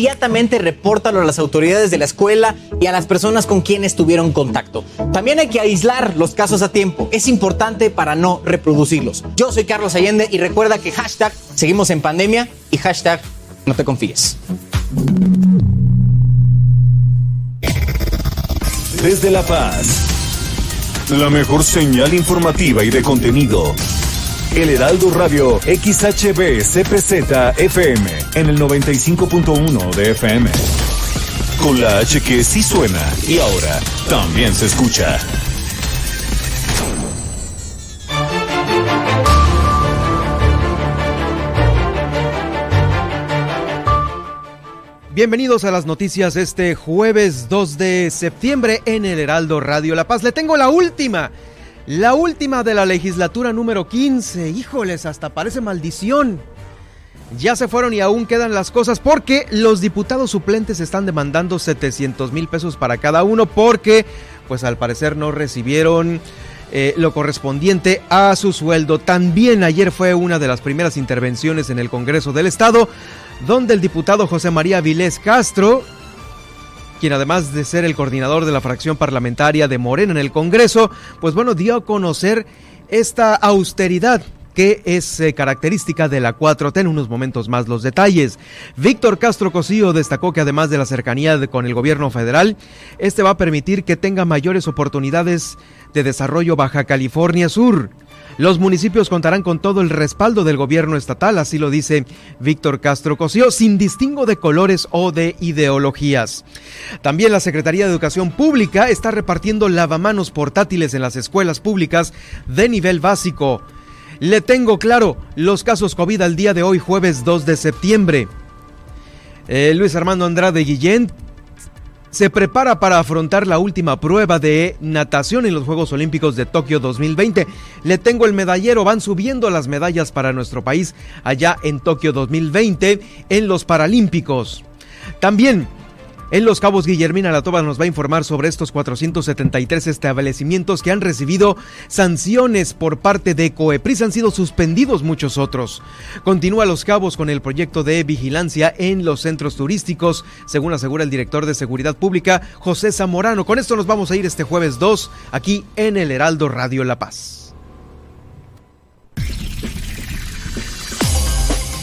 Inmediatamente repórtalo a las autoridades de la escuela y a las personas con quienes tuvieron contacto. También hay que aislar los casos a tiempo. Es importante para no reproducirlos. Yo soy Carlos Allende y recuerda que hashtag seguimos en pandemia y hashtag no te confíes. Desde La Paz, la mejor señal informativa y de contenido. El Heraldo Radio XHB CPZ FM en el 95.1 de FM. Con la H que sí suena y ahora también se escucha. Bienvenidos a las noticias este jueves 2 de septiembre en el Heraldo Radio La Paz. Le tengo la última la última de la legislatura número 15. Híjoles, hasta parece maldición. Ya se fueron y aún quedan las cosas porque los diputados suplentes están demandando 700 mil pesos para cada uno porque, pues al parecer no recibieron eh, lo correspondiente a su sueldo. También ayer fue una de las primeras intervenciones en el Congreso del Estado donde el diputado José María Vilés Castro quien además de ser el coordinador de la fracción parlamentaria de Morena en el Congreso, pues bueno, dio a conocer esta austeridad que es eh, característica de la 4T. En unos momentos más los detalles. Víctor Castro Cosío destacó que además de la cercanía con el gobierno federal, este va a permitir que tenga mayores oportunidades de desarrollo Baja California Sur. Los municipios contarán con todo el respaldo del gobierno estatal, así lo dice Víctor Castro Cosío, sin distingo de colores o de ideologías. También la Secretaría de Educación Pública está repartiendo lavamanos portátiles en las escuelas públicas de nivel básico. Le tengo claro los casos COVID al día de hoy, jueves 2 de septiembre. Eh, Luis Armando Andrade Guillén se prepara para afrontar la última prueba de natación en los Juegos Olímpicos de Tokio 2020. Le tengo el medallero, van subiendo las medallas para nuestro país allá en Tokio 2020 en los Paralímpicos. También en Los Cabos, Guillermina Latoba nos va a informar sobre estos 473 establecimientos que han recibido sanciones por parte de COEPRIS. Han sido suspendidos muchos otros. Continúa Los Cabos con el proyecto de vigilancia en los centros turísticos, según asegura el director de Seguridad Pública, José Zamorano. Con esto nos vamos a ir este jueves 2 aquí en el Heraldo Radio La Paz.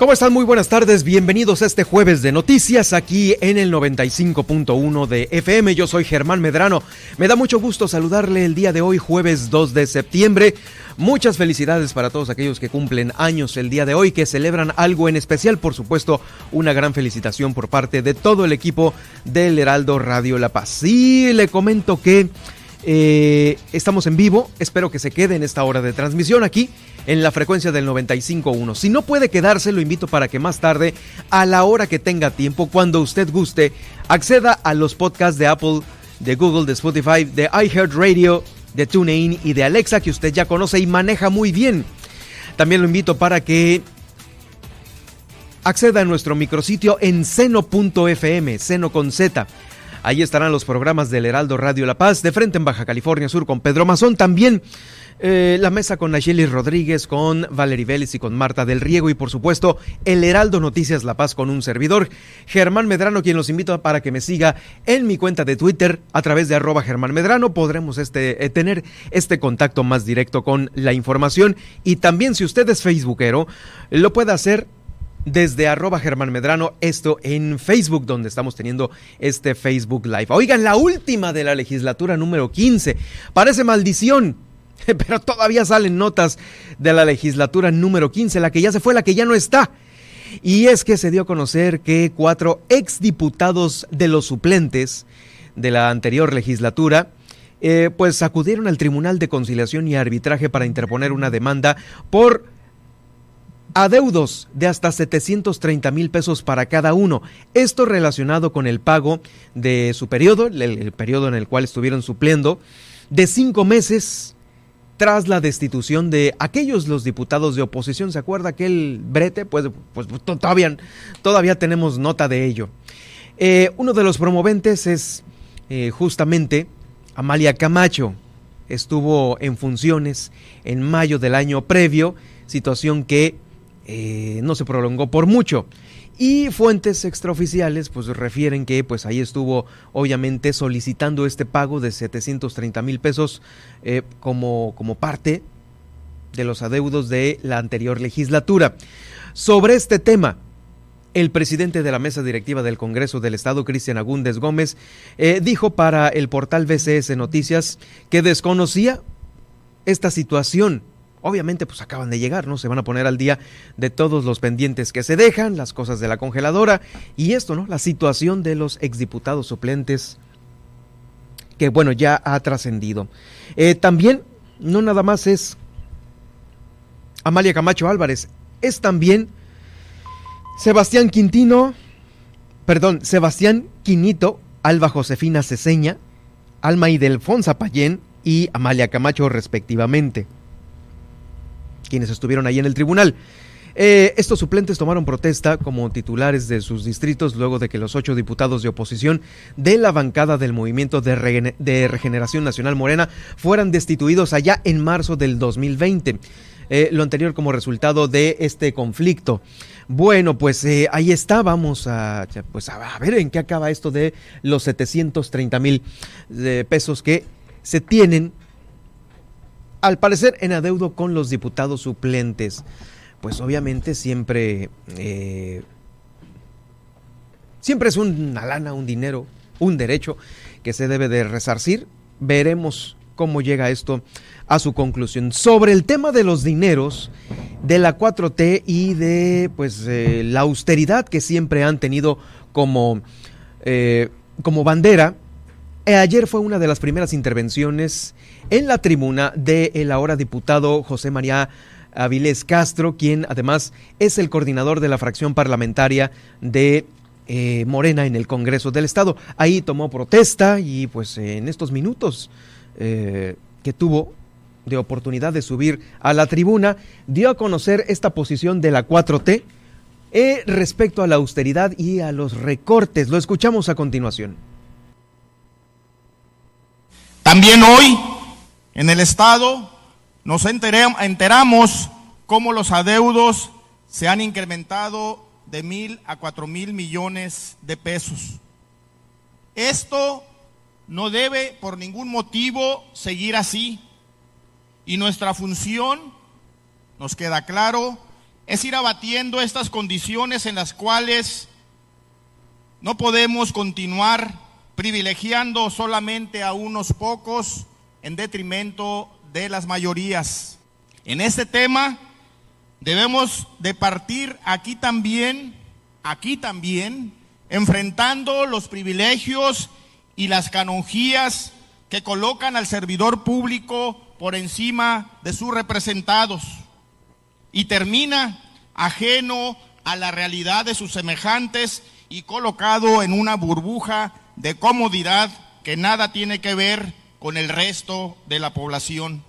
¿Cómo están? Muy buenas tardes, bienvenidos a este jueves de noticias aquí en el 95.1 de FM. Yo soy Germán Medrano. Me da mucho gusto saludarle el día de hoy, jueves 2 de septiembre. Muchas felicidades para todos aquellos que cumplen años el día de hoy, que celebran algo en especial. Por supuesto, una gran felicitación por parte de todo el equipo del Heraldo Radio La Paz. Sí, le comento que eh, estamos en vivo, espero que se quede en esta hora de transmisión aquí en la frecuencia del 95.1. Si no puede quedarse, lo invito para que más tarde, a la hora que tenga tiempo, cuando usted guste, acceda a los podcasts de Apple, de Google, de Spotify, de iHeartRadio, de TuneIn y de Alexa que usted ya conoce y maneja muy bien. También lo invito para que acceda a nuestro micrositio en seno.fm, seno con Z. Ahí estarán los programas del Heraldo Radio La Paz, de frente en Baja California Sur con Pedro Mazón. También eh, la mesa con Nayeli Rodríguez, con Valerie Vélez y con Marta del Riego. Y por supuesto, el Heraldo Noticias La Paz con un servidor, Germán Medrano, quien los invito para que me siga en mi cuenta de Twitter a través de arroba Germán Medrano. Podremos este, eh, tener este contacto más directo con la información. Y también, si usted es Facebookero, lo puede hacer desde arroba Germán Medrano, esto en Facebook, donde estamos teniendo este Facebook Live. Oigan, la última de la legislatura número 15. Parece maldición, pero todavía salen notas de la legislatura número 15, la que ya se fue, la que ya no está. Y es que se dio a conocer que cuatro exdiputados de los suplentes de la anterior legislatura eh, pues acudieron al Tribunal de Conciliación y Arbitraje para interponer una demanda por adeudos de hasta 730 mil pesos para cada uno. Esto relacionado con el pago de su periodo, el, periodo en el cual estuvieron supliendo, de cinco meses tras la destitución de aquellos los diputados de oposición. ¿Se acuerda aquel brete? Pues, pues todavía, todavía tenemos nota de ello. Eh, uno de los promoventes es eh, justamente Amalia Camacho. Estuvo en funciones en mayo del año previo, situación que eh, no se prolongó por mucho. Y fuentes extraoficiales pues refieren que pues ahí estuvo obviamente solicitando este pago de 730 mil pesos eh, como, como parte de los adeudos de la anterior legislatura. Sobre este tema, el presidente de la mesa directiva del Congreso del Estado, Cristian Agúndez Gómez, eh, dijo para el portal BCS Noticias que desconocía esta situación obviamente pues acaban de llegar, ¿no? Se van a poner al día de todos los pendientes que se dejan, las cosas de la congeladora y esto, ¿no? La situación de los exdiputados suplentes que bueno, ya ha trascendido. Eh, también, no nada más es Amalia Camacho Álvarez, es también Sebastián Quintino, perdón, Sebastián Quinito, Alba Josefina Ceseña, Alma Idelfonsa Payén y Amalia Camacho respectivamente quienes estuvieron ahí en el tribunal. Eh, estos suplentes tomaron protesta como titulares de sus distritos luego de que los ocho diputados de oposición de la bancada del Movimiento de, Regeneración Nacional Morena fueran destituidos allá en marzo del 2020. Eh, lo anterior como resultado de este conflicto. Bueno, pues eh, ahí está, vamos a, pues a ver en qué acaba esto de los 730 mil pesos que se tienen al parecer en adeudo con los diputados suplentes. Pues obviamente siempre, eh, siempre es una lana, un dinero, un derecho que se debe de resarcir. Veremos cómo llega esto a su conclusión. Sobre el tema de los dineros, de la 4T y de pues eh, la austeridad que siempre han tenido como, eh, como bandera, ayer fue una de las primeras intervenciones en la tribuna del ahora diputado José María Avilés Castro, quien además es el coordinador de la fracción parlamentaria de eh, Morena en el Congreso del Estado. Ahí tomó protesta y pues en estos minutos eh, que tuvo de oportunidad de subir a la tribuna, dio a conocer esta posición de la 4T eh, respecto a la austeridad y a los recortes. Lo escuchamos a continuación. También hoy en el Estado nos enteramos cómo los adeudos se han incrementado de mil a cuatro mil millones de pesos. Esto no debe por ningún motivo seguir así. Y nuestra función, nos queda claro, es ir abatiendo estas condiciones en las cuales no podemos continuar privilegiando solamente a unos pocos en detrimento de las mayorías. En este tema debemos de partir aquí también, aquí también, enfrentando los privilegios y las canonjías que colocan al servidor público por encima de sus representados y termina ajeno a la realidad de sus semejantes y colocado en una burbuja de comodidad que nada tiene que ver con el resto de la población.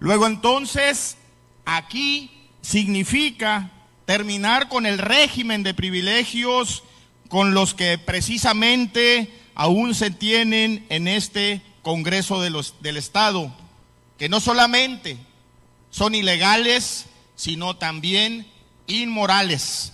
Luego entonces, aquí significa terminar con el régimen de privilegios con los que precisamente aún se tienen en este Congreso del Estado, que no solamente son ilegales, sino también inmorales.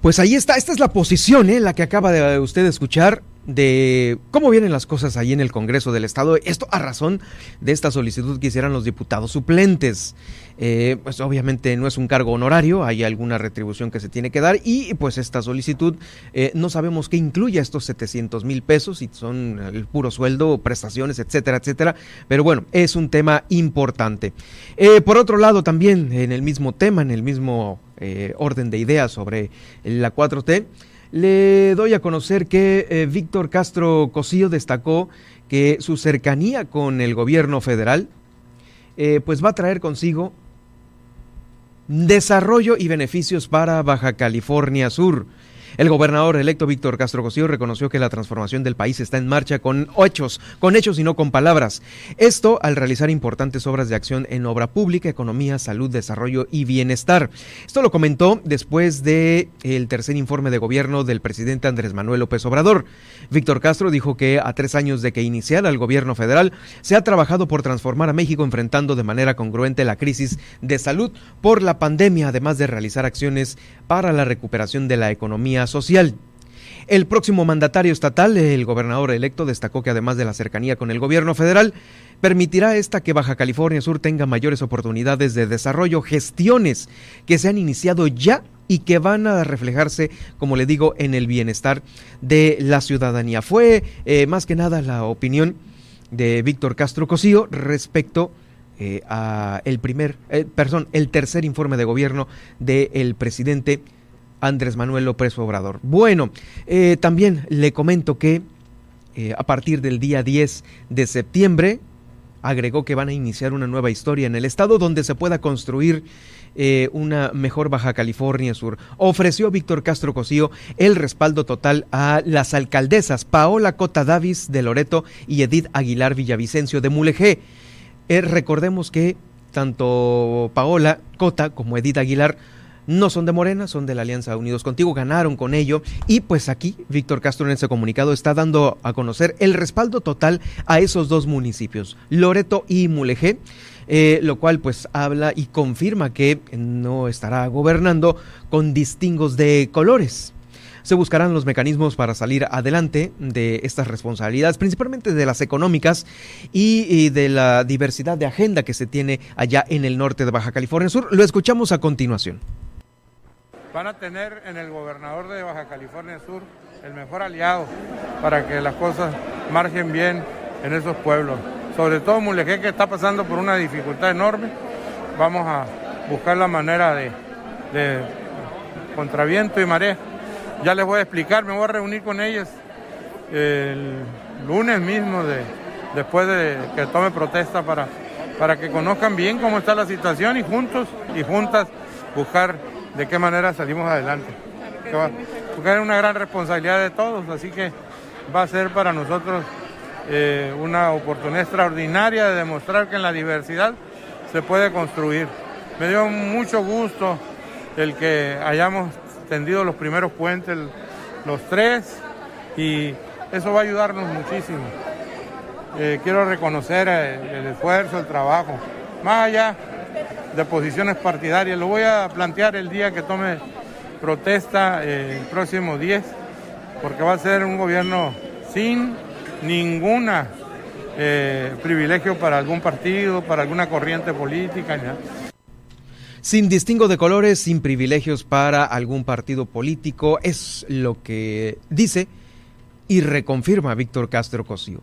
Pues ahí está, esta es la posición, ¿eh? la que acaba de usted escuchar de cómo vienen las cosas ahí en el Congreso del Estado. Esto a razón de esta solicitud que hicieran los diputados suplentes. Eh, pues obviamente no es un cargo honorario, hay alguna retribución que se tiene que dar y pues esta solicitud eh, no sabemos qué incluye estos 700 mil pesos, si son el puro sueldo, prestaciones, etcétera, etcétera. Pero bueno, es un tema importante. Eh, por otro lado, también en el mismo tema, en el mismo orden de ideas sobre la 4T, Le doy a conocer que Víctor Castro Cosío destacó que su cercanía con el gobierno federal pues va a traer consigo desarrollo y beneficios para Baja California Sur. El gobernador electo Víctor Castro Cosío reconoció que la transformación del país está en marcha con hechos, con hechos y no con palabras. Esto al realizar importantes obras de acción en obra pública, economía, salud, desarrollo y bienestar. Esto lo comentó después de el tercer informe de gobierno del presidente Andrés Manuel López Obrador. Víctor Castro dijo que a tres años de que iniciara el gobierno federal se ha trabajado por transformar a México enfrentando de manera congruente la crisis de salud por la pandemia, además de realizar acciones para la recuperación de la economía social. El próximo mandatario estatal, el gobernador electo, destacó que además de la cercanía con el gobierno federal, permitirá esta que Baja California Sur tenga mayores oportunidades de desarrollo, gestiones que se han iniciado ya y que van a reflejarse, como le digo, en el bienestar de la ciudadanía. Fue eh, más que nada la opinión de Víctor Castro Cosío respecto eh, a el primer, eh, perdón, el tercer informe de gobierno del presidente Andrés Manuel López Obrador. Bueno, eh, también le comento que eh, a partir del día 10 de septiembre agregó que van a iniciar una nueva historia en el estado donde se pueda construir eh, una mejor Baja California Sur. Ofreció Víctor Castro Cosío el respaldo total a las alcaldesas Paola Cota Davis de Loreto y Edith Aguilar Villavicencio de Mulegé. recordemos que tanto Paola Cota como Edith Aguilar no son de Morena, son de la Alianza Unidos Contigo, ganaron con ello y pues aquí Víctor Castro en ese comunicado está dando a conocer el respaldo total a esos dos municipios, Loreto y Mulegé. Eh, lo cual pues habla y confirma que no estará gobernando con distingos de colores. Se buscarán los mecanismos para salir adelante de estas responsabilidades, principalmente de las económicas y, y, de la diversidad de agenda que se tiene allá en el norte de Baja California Sur. Lo escuchamos a continuación van a tener en el gobernador de Baja California Sur el mejor aliado para que las cosas marchen bien en esos pueblos. Sobre todo Mulegé que está pasando por una dificultad enorme. Vamos a buscar la manera de, contraviento y marea. Ya les voy a explicar, me voy a reunir con ellos el lunes mismo de, después de que tome protesta para, para que conozcan bien cómo está la situación y juntos y juntas buscar de qué manera salimos adelante. Porque es una gran responsabilidad de todos, así que va a ser para nosotros eh, una oportunidad extraordinaria de demostrar que en la diversidad se puede construir. Me dio mucho gusto el que hayamos tendido los primeros puentes, los tres, y eso va a ayudarnos muchísimo. Eh, quiero reconocer eh, el esfuerzo, el trabajo, más allá de posiciones partidarias. Lo voy a plantear el día que tome protesta eh, el próximo 10, porque va a ser un gobierno sin ninguna eh, privilegio para algún partido, para alguna corriente política. Sin distingo de colores, sin privilegios para algún partido político, es lo que dice y reconfirma Víctor Castro Cosío.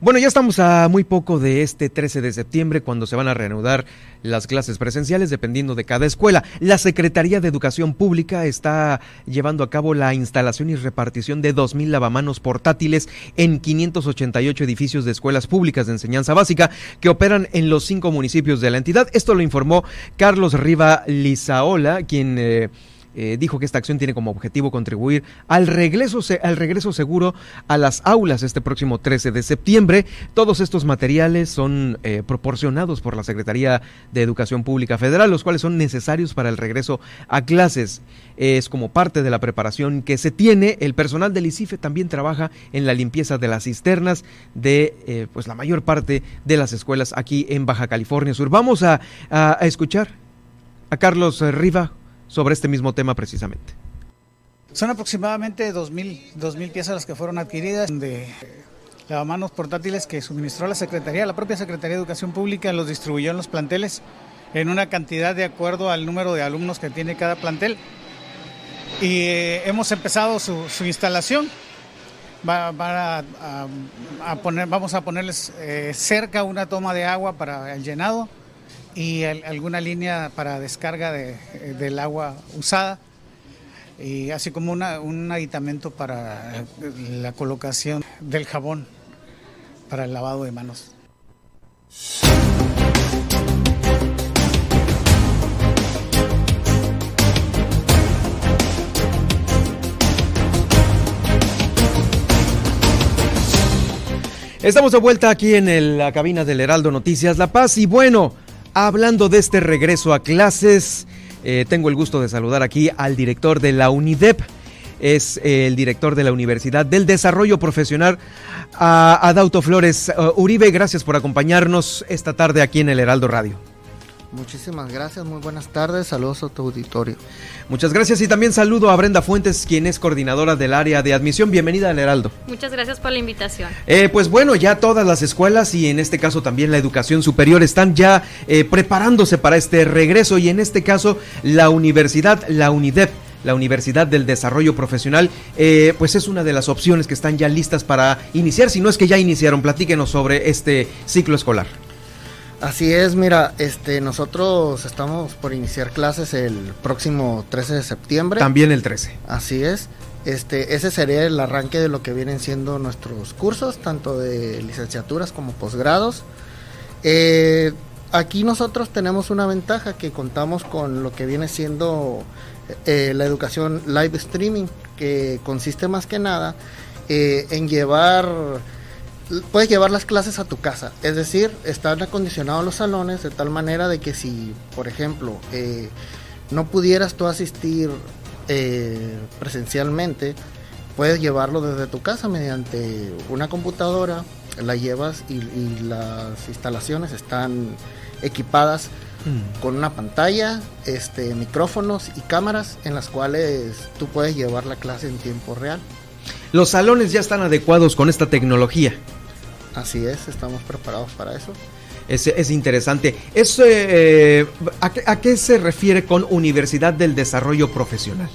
Bueno, ya estamos a muy poco de este 13 de septiembre cuando se van a reanudar las clases presenciales dependiendo de cada escuela. La Secretaría de Educación Pública está llevando a cabo la instalación y repartición de 2.000 lavamanos portátiles en 588 edificios de escuelas públicas de enseñanza básica que operan en los cinco municipios de la entidad. Esto lo informó Carlos Riva Lizaola, quien... Eh, eh, dijo que esta acción tiene como objetivo contribuir al regreso, al regreso seguro a las aulas este próximo 13 de septiembre. Todos estos materiales son eh, proporcionados por la Secretaría de Educación Pública Federal, los cuales son necesarios para el regreso a clases. Es como parte de la preparación que se tiene. El personal del ICIFE también trabaja en la limpieza de las cisternas de eh, pues la mayor parte de las escuelas aquí en Baja California Sur. Vamos a, a escuchar a Carlos Riva sobre este mismo tema precisamente. Son aproximadamente 2.000 piezas las que fueron adquiridas de lavamanos portátiles que suministró la Secretaría, la propia Secretaría de Educación Pública los distribuyó en los planteles en una cantidad de acuerdo al número de alumnos que tiene cada plantel. Y eh, hemos empezado su, su instalación. Va, poner, vamos a ponerles eh, cerca una toma de agua para el llenado y alguna línea para descarga de, del agua usada. y así como un aditamento para la colocación del jabón para el lavado de manos. Estamos de vuelta aquí en la cabina del Heraldo Noticias La Paz y bueno, hablando de este regreso a clases, eh, tengo el gusto de saludar aquí al director de la UNIDEP, es el director de la Universidad del Desarrollo Profesional, Adauto Flores. Uh, Uribe, gracias por acompañarnos esta tarde aquí en el Heraldo Radio. Muchísimas gracias, muy buenas tardes, saludos a tu auditorio. Muchas gracias y también saludo a Brenda Fuentes, quien es coordinadora del área de admisión. Bienvenida al Heraldo. Muchas gracias por la invitación. Eh, pues bueno, ya todas las escuelas y en este caso también la educación superior están ya eh, preparándose para este regreso y en este caso la universidad, la UNIDEP la Universidad del Desarrollo Profesional, eh, pues es una de las opciones que están ya listas para iniciar, si no es que ya iniciaron, platíquenos sobre este ciclo escolar. Así es, mira, este, nosotros estamos por iniciar clases el próximo 13 de septiembre. También el 13. Así es. Este, ese sería el arranque de lo que vienen siendo nuestros cursos, tanto de licenciaturas como posgrados. Eh, aquí nosotros tenemos una ventaja que contamos con lo que viene siendo eh, la educación live streaming, que consiste más que nada eh, en llevar puedes llevar las clases a tu casa, es decir, están acondicionados los salones de tal manera de que si, por ejemplo, eh, no pudieras tú asistir eh, presencialmente, puedes llevarlo desde tu casa mediante una computadora, la llevas y, las instalaciones están equipadas mm. con una pantalla, este, micrófonos y cámaras en las cuales tú puedes llevar la clase en tiempo real. Los salones ya están adecuados con esta tecnología. Así es, estamos preparados para eso. Es, es interesante. Eso, eh, ¿a, qué, se refiere con Universidad del Desarrollo Profesional?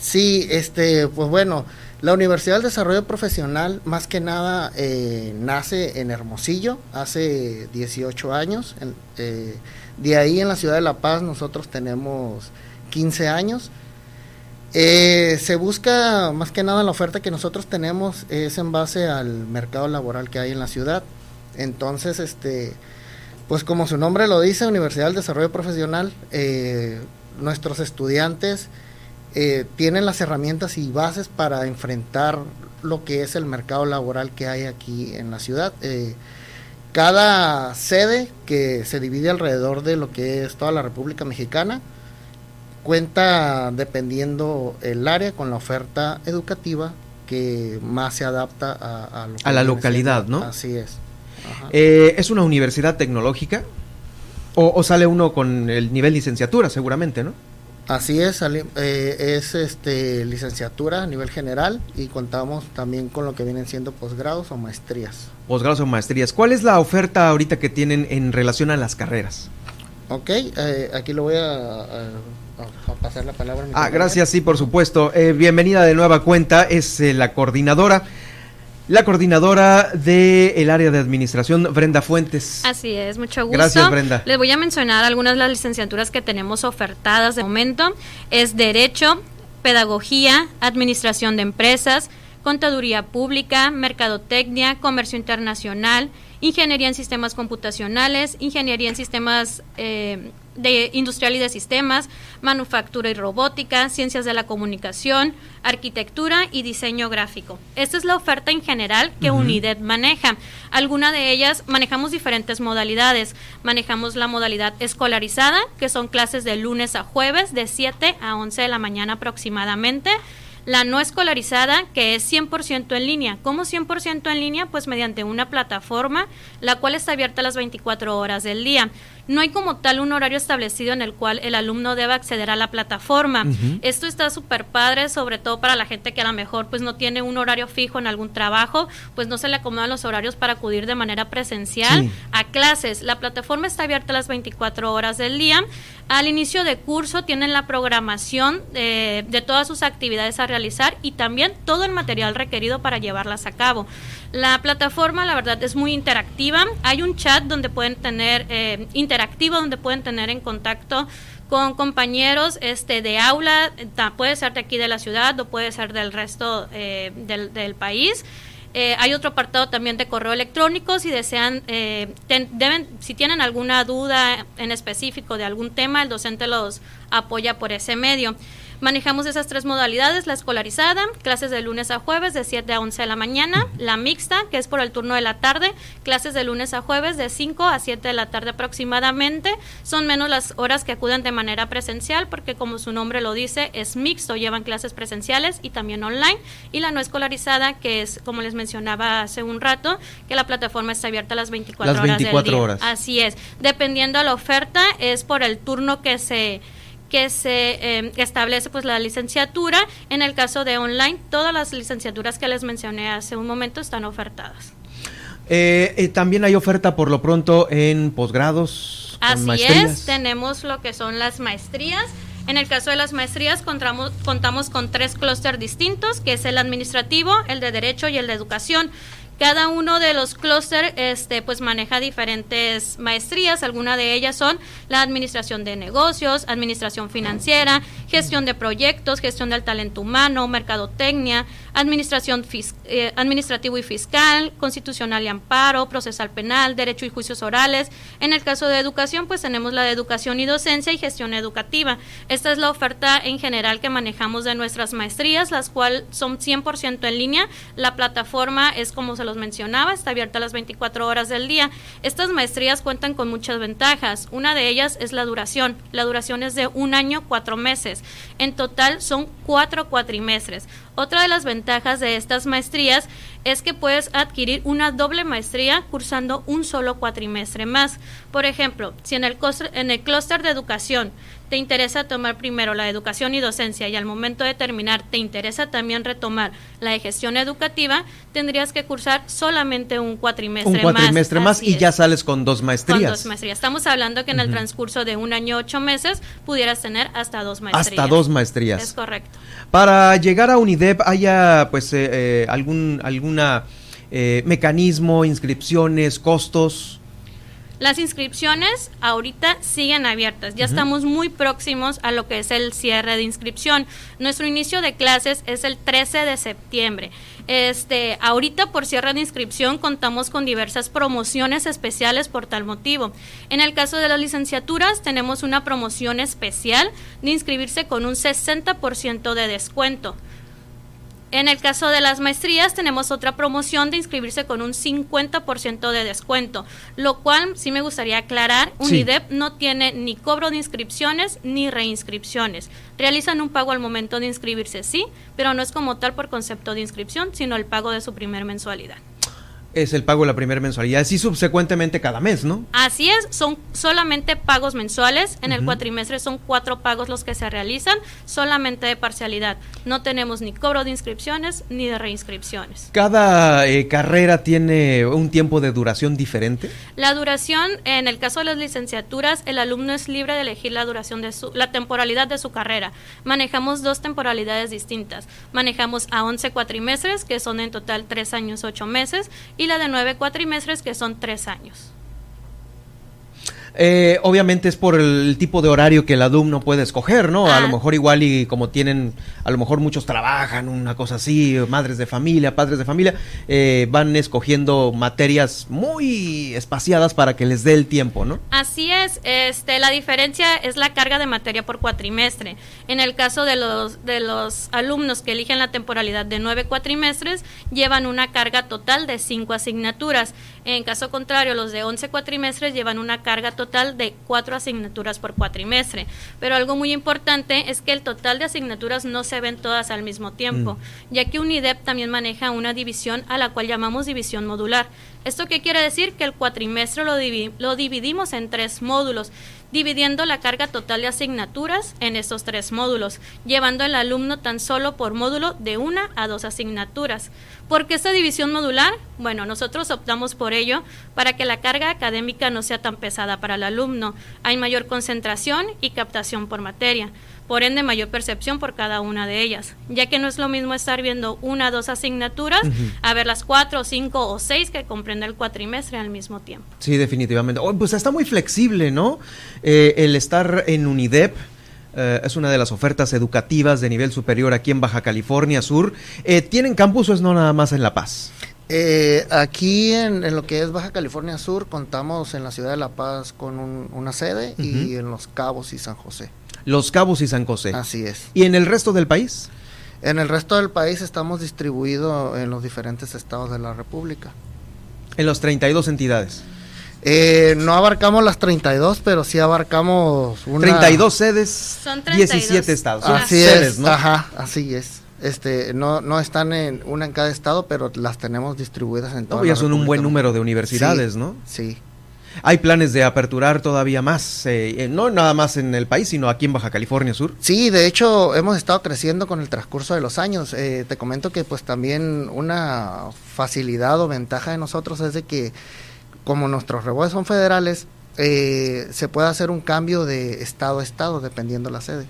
Sí, este, pues bueno, la Universidad del Desarrollo Profesional más que nada eh, nace en Hermosillo hace 18 años. Eh, de ahí en la ciudad de La Paz nosotros tenemos 15 años. Eh, se busca más que nada la oferta que nosotros tenemos es en base al mercado laboral que hay en la ciudad. Entonces, este, pues como su nombre lo dice, Universidad del Desarrollo Profesional, eh, nuestros estudiantes eh, tienen las herramientas y bases para enfrentar lo que es el mercado laboral que hay aquí en la ciudad. cada sede que se divide alrededor de lo que es toda la República Mexicana, cuenta dependiendo el área con la oferta educativa que más se adapta a, a, la localidad, ¿no? Así es. Eh, ¿Es una universidad tecnológica? O, sale uno con el nivel licenciatura, seguramente, no? Así es, eh, es este, licenciatura a nivel general y contamos también con lo que vienen siendo posgrados o maestrías. Posgrados o maestrías. ¿Cuál es la oferta ahorita que tienen en relación a las carreras? Ok, eh, aquí lo voy a a, pasar la palabra. ah, gracias, sí, por supuesto. Eh, bienvenida de nueva cuenta, es eh, la coordinadora. La coordinadora del área de administración, Brenda Fuentes. Así es, mucho gusto. Gracias, Brenda. Les voy a mencionar algunas de las licenciaturas que tenemos ofertadas de momento. Es Derecho, Pedagogía, Administración de Empresas, Contaduría Pública, Mercadotecnia, Comercio Internacional, Ingeniería en Sistemas Computacionales, Ingeniería en Sistemas eh, de industrial y de sistemas, manufactura y robótica, ciencias de la comunicación, arquitectura y diseño gráfico. Esta es la oferta en general que UNIDED maneja. Alguna de ellas manejamos diferentes modalidades. Manejamos la modalidad escolarizada, que son clases de lunes a jueves de 7 a 11 de la mañana aproximadamente la no escolarizada, que es 100% en línea. ¿Cómo 100% en línea? Pues mediante una plataforma, la cual está abierta las 24 horas del día. No hay como tal un horario establecido en el cual el alumno debe acceder a la plataforma. Esto está súper padre, sobre todo para la gente que a lo mejor pues no tiene un horario fijo en algún trabajo, pues no se le acomodan los horarios para acudir de manera presencial a clases. La plataforma está abierta las 24 horas del día. Al inicio de curso tienen la programación de, de todas sus actividades a realizar y también todo el material requerido para llevarlas a cabo. La plataforma, la verdad, es muy interactiva. Hay un chat donde pueden tener, eh, interactivo, donde pueden tener en contacto con compañeros este, de aula, puede ser de aquí de la ciudad o puede ser del resto eh, del, país. Eh, hay otro apartado también de correo electrónico si desean, eh, deben, si tienen alguna duda en específico de algún tema, el docente los apoya por ese medio. Manejamos esas tres modalidades, la escolarizada, clases de lunes a jueves de 7 a 11 de la mañana, la mixta, que es por el turno de la tarde, clases de lunes a jueves de 5 a 7 de la tarde aproximadamente. Son menos las horas que acuden de manera presencial porque como su nombre lo dice, es mixto, llevan clases presenciales y también online. Y la no escolarizada, que es, como les mencionaba hace un rato, que la plataforma está abierta a las 24, las 24 horas del día. horas. Así es. Dependiendo de la oferta, es por el turno que se que se em, establece pues la licenciatura. En el caso de online, todas las licenciaturas que les mencioné hace un momento están ofertadas. Eh, eh, también hay oferta por lo pronto en posgrados. Así es, tenemos lo que son las maestrías. En el caso de las maestrías contamos, contamos con tres clústeres distintos, que es el administrativo, el de derecho y el de educación. Cada uno de los clústeres este, pues maneja diferentes maestrías. Algunas de ellas son la administración de negocios, administración financiera, gestión de proyectos, gestión del talento humano, mercadotecnia, eh, administrativo y fiscal, constitucional y amparo, procesal penal, derecho y juicios orales. En el caso de educación, pues tenemos la de educación y docencia y gestión educativa. Esta es la oferta en general que manejamos de nuestras maestrías, las cuales son 100% en línea. La plataforma es como se los mencionaba, está abierta las 24 horas del día. Estas maestrías cuentan con muchas ventajas. Una de ellas es la duración. La duración es de un año, cuatro meses. En total son cuatro cuatrimestres. Otra de las ventajas de estas maestrías es que puedes adquirir una doble maestría cursando un solo cuatrimestre más. Por ejemplo, si en el, en el clúster de educación te interesa tomar primero la educación y docencia y al momento de terminar te interesa también retomar la de gestión educativa, tendrías que cursar solamente un cuatrimestre más. Un cuatrimestre más, y ya sales con dos maestrías. Con dos maestrías. Estamos hablando que en el transcurso de un año ocho meses pudieras tener hasta dos maestrías. Hasta dos maestrías. Es correcto. Para llegar a UNIDEP haya pues eh, eh, algún eh, mecanismo, inscripciones, costos. Las inscripciones ahorita siguen abiertas. Ya estamos muy próximos a lo que es el cierre de inscripción. Nuestro inicio de clases es el 13 de septiembre. Este, ahorita por cierre de inscripción contamos con diversas promociones especiales por tal motivo. En el caso de las licenciaturas tenemos una promoción especial de inscribirse con un 60% de descuento. En el caso de las maestrías tenemos otra promoción de inscribirse con un 50% de descuento, lo cual sí me gustaría aclarar, UNIDEP no tiene ni cobro de inscripciones ni reinscripciones. Realizan un pago al momento de inscribirse, sí, pero no es como tal por concepto de inscripción, sino el pago de su primer mensualidad es el pago de la primera mensualidad, así subsecuentemente cada mes, ¿no? Así es, son solamente pagos mensuales, en el cuatrimestre son cuatro pagos los que se realizan, solamente de parcialidad. No tenemos ni cobro de inscripciones ni de reinscripciones. ¿Cada eh, carrera tiene un tiempo de duración diferente? La duración, en el caso de las licenciaturas, el alumno es libre de elegir la duración de su, la temporalidad de su carrera. Manejamos dos temporalidades distintas. Manejamos a 11 cuatrimestres, que son en total tres años, ocho meses, y la de nueve cuatrimestres, que son tres años. Eh, obviamente es por el tipo de horario que el alumno puede escoger, ¿no? A lo ah. mejor igual y como tienen, a lo mejor muchos trabajan, una cosa así, madres de familia, padres de familia, eh, van escogiendo materias muy espaciadas para que les dé el tiempo, ¿no? Así es, este, la diferencia es la carga de materia por cuatrimestre. En el caso de los, de los alumnos que eligen la temporalidad de nueve cuatrimestres, llevan una carga total de cinco asignaturas. En caso contrario, los de once cuatrimestres llevan una carga total de cuatro asignaturas por cuatrimestre. Pero algo muy importante es que el total de asignaturas no se ven todas al mismo tiempo, mm. ya que UNIDEP también maneja una división a la cual llamamos división modular. ¿Esto qué quiere decir? Que el cuatrimestre lo, lo dividimos en tres módulos dividiendo la carga total de asignaturas en estos tres módulos, llevando al alumno tan solo por módulo de una a dos asignaturas. ¿Por qué esta división modular? Bueno, nosotros optamos por ello para que la carga académica no sea tan pesada para el alumno. Hay mayor concentración y captación por materia. Por ende mayor percepción por cada una de ellas, ya que no es lo mismo estar viendo una o dos asignaturas a ver las cuatro, cinco o seis que comprende el cuatrimestre al mismo tiempo. Sí, definitivamente. Oh, pues está muy flexible, ¿no? Eh, el estar en UNIDEP. eh, es una de las ofertas educativas de nivel superior aquí en Baja California Sur. Eh, ¿Tienen campus o es no nada más en La Paz? Eh, aquí en, en lo que es Baja California Sur contamos en la ciudad de La Paz con un- una sede y en Los Cabos y San José. Los Cabos y San José. Así es. ¿Y en el resto del país? En el resto del país estamos distribuidos en los diferentes estados de la República. En las 32 entidades. Eh, no abarcamos las 32, pero sí abarcamos una... 32 sedes, Son 32. 17 estados. Son Así sedes, es, ¿no? ajá, así es. Este, no, no están en una en cada estado, pero las tenemos distribuidas en No, todo. ya son un buen número de universidades, Sí, ¿no? Sí. Hay planes de aperturar todavía más, eh, eh, no nada más en el país, sino aquí en Baja California Sur. Sí, de hecho hemos estado creciendo con el transcurso de los años. Eh, te comento que pues también una facilidad o ventaja de nosotros es de que como nuestros rebotes son federales, eh, se puede hacer un cambio de estado a estado dependiendo la sede.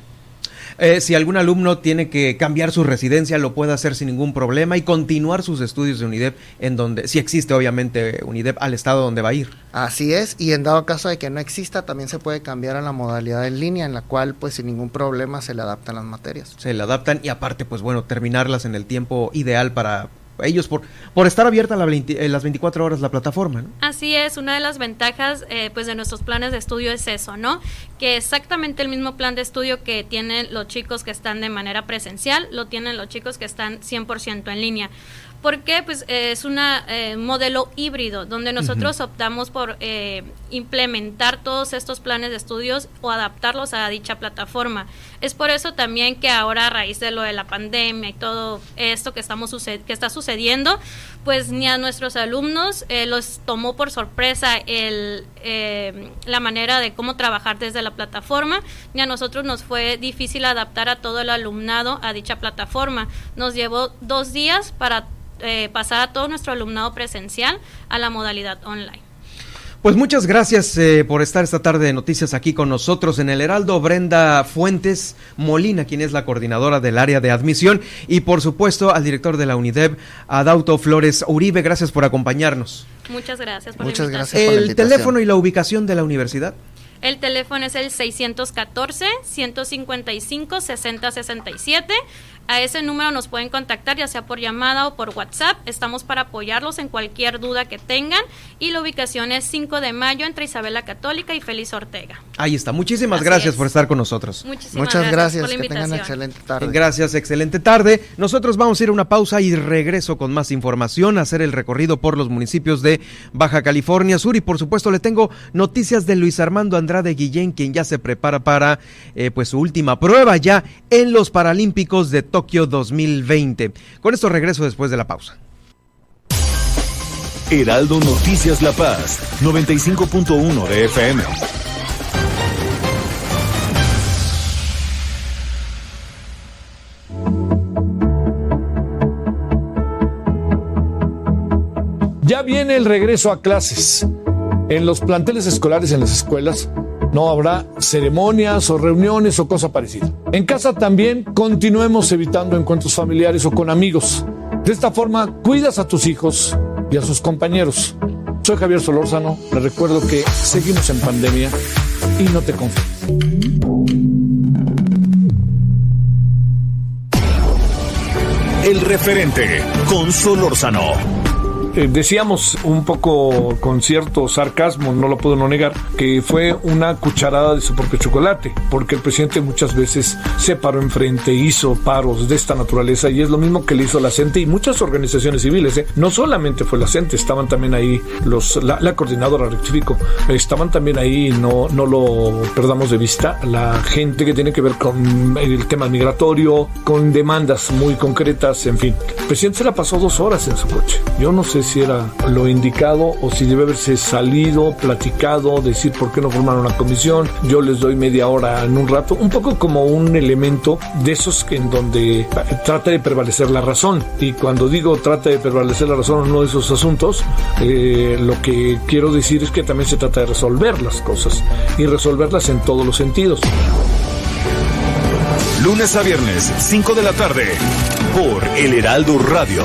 Eh, si algún alumno tiene que cambiar su residencia, lo puede hacer sin ningún problema y continuar sus estudios de UNIDEP, en donde, si existe obviamente UNIDEP, al estado donde va a ir. Así es, y en dado caso de que no exista, también se puede cambiar a la modalidad en línea, en la cual pues sin ningún problema se le adaptan las materias. Se le adaptan y aparte, pues bueno, terminarlas en el tiempo ideal para ellos, por, por estar abierta la 20 eh, las 24 horas la plataforma, ¿no? Así es, una de las ventajas eh, pues de nuestros planes de estudio es eso, ¿no? Que exactamente el mismo plan de estudio que tienen los chicos que están de manera presencial, lo tienen los chicos que están 100% en línea. Porque pues eh, es un modelo híbrido donde nosotros optamos por eh, implementar todos estos planes de estudios o adaptarlos a dicha plataforma. Es por eso también que ahora a raíz de lo de la pandemia y todo esto que estamos que está sucediendo, pues ni a nuestros alumnos eh, los tomó por sorpresa el, eh, la manera de cómo trabajar desde la plataforma, ni a nosotros nos fue difícil adaptar a todo el alumnado a dicha plataforma. Nos llevó dos días para eh, pasar a todo nuestro alumnado presencial a la modalidad online. Pues muchas gracias eh, por estar esta tarde de noticias aquí con nosotros en el Heraldo, Brenda Fuentes Molina, quien es la coordinadora del área de admisión, y por supuesto al director de la UNIDEB, Adauto Flores Uribe, gracias por acompañarnos. Muchas gracias por Muchas la invitación. gracias. por la El teléfono y la ubicación de la universidad. El teléfono es el 614-155-6067. A ese número nos pueden contactar ya sea por llamada o por WhatsApp. Estamos para apoyarlos en cualquier duda que tengan. Y la ubicación es 5 de mayo entre Isabela Católica y Félix Ortega. Ahí está. Muchísimas Así gracias es. por estar con nosotros. Muchísimas Muchas gracias, gracias, por la que tengan excelente tarde. Gracias, excelente tarde. Nosotros vamos a ir a una pausa y regreso con más información, a hacer el recorrido por los municipios de Baja California Sur y por supuesto le tengo noticias de Luis Armando Andrade Guillén, quien ya se prepara para eh, pues su última prueba ya en los Paralímpicos de Tokio 2020. Con esto regreso después de la pausa. Heraldo Noticias La Paz, 95.1 de FM. Ya viene el regreso a clases. En los planteles escolares, en las escuelas, no habrá ceremonias o reuniones o cosa parecida. En casa también continuemos evitando encuentros familiares o con amigos. De esta forma, cuidas a tus hijos y a sus compañeros. Soy Javier Solórzano. Les recuerdo que seguimos en pandemia y no te confíes. El referente con Solórzano. Eh, decíamos un poco con cierto sarcasmo, no lo puedo no negar, que fue una cucharada de su propio chocolate, porque el presidente muchas veces se paró enfrente, hizo paros de esta naturaleza y es lo mismo que le hizo la CENTE y muchas organizaciones civiles. ¿eh? No solamente fue la CENTE, estaban también ahí los, la, la coordinadora, rectifico, estaban también ahí, no, no lo perdamos de vista, la gente que tiene que ver con el tema migratorio, con demandas muy concretas, en fin. El presidente se la pasó dos horas en su coche. Yo no sé era lo indicado o si debe haberse salido, platicado, decir por qué no formaron una comisión. Yo les doy media hora en un rato, un poco como un elemento de esos en donde trata de prevalecer la razón. Y cuando digo trata de prevalecer la razón en uno de esos asuntos, eh, lo que quiero decir es que también se trata de resolver las cosas y resolverlas en todos los sentidos. lunes a viernes, 5 de la tarde, por El Heraldo Radio.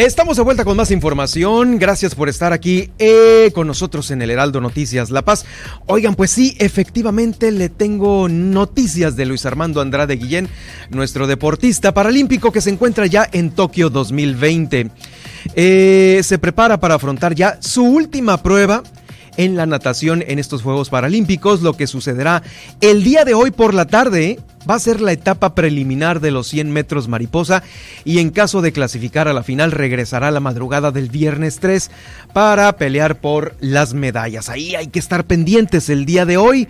Estamos de vuelta con más información. Gracias por estar aquí eh, con nosotros en el Heraldo Noticias La Paz. Oigan, pues sí, efectivamente le tengo noticias de Luis Armando Andrade Guillén, nuestro deportista paralímpico que se encuentra ya en Tokio 2020. Eh, se prepara para afrontar ya su última prueba en la natación en estos Juegos Paralímpicos. Lo que sucederá el día de hoy por la tarde va a ser la etapa preliminar de los 100 metros mariposa y en caso de clasificar a la final regresará la madrugada del viernes 3 para pelear por las medallas. Ahí hay que estar pendientes el día de hoy.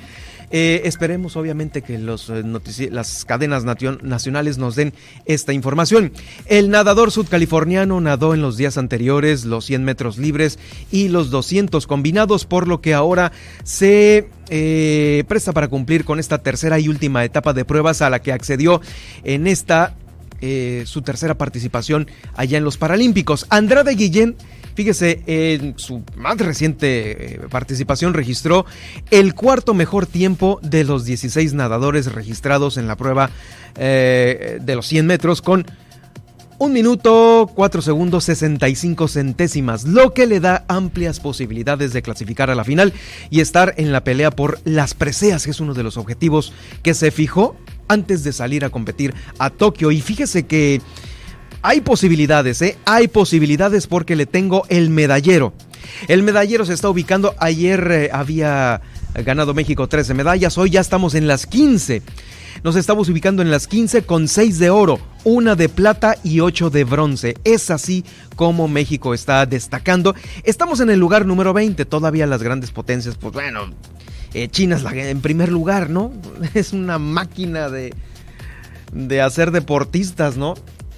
Eh, esperemos obviamente que los, eh, las cadenas nacionales nos den esta información. El nadador sudcaliforniano nadó en los días anteriores los 100 metros libres y los 200 combinados, por lo que ahora se eh, presta para cumplir con esta tercera y última etapa de pruebas a la que accedió en esta su tercera participación allá en los Paralímpicos. Andrade Guillén Fíjese, en su más reciente eh, participación registró el cuarto mejor tiempo de los 16 nadadores registrados en la prueba eh, de los 100 metros con un minuto, 4 segundos, 65 centésimas, lo que le da amplias posibilidades de clasificar a la final y estar en la pelea por las preseas, que es uno de los objetivos que se fijó antes de salir a competir a Tokio. Y fíjese que hay posibilidades, ¿eh? Hay posibilidades porque le tengo el medallero. El medallero se está ubicando, ayer eh, había ganado México 13 medallas, hoy ya estamos en las 15. Nos estamos ubicando en las 15 con 6 de oro, una de plata y 8 de bronce. Es así como México está destacando. Estamos en el lugar número 20, todavía las grandes potencias, pues bueno, eh, China es la, en primer lugar, ¿no? Es una máquina de, de hacer deportistas, ¿no?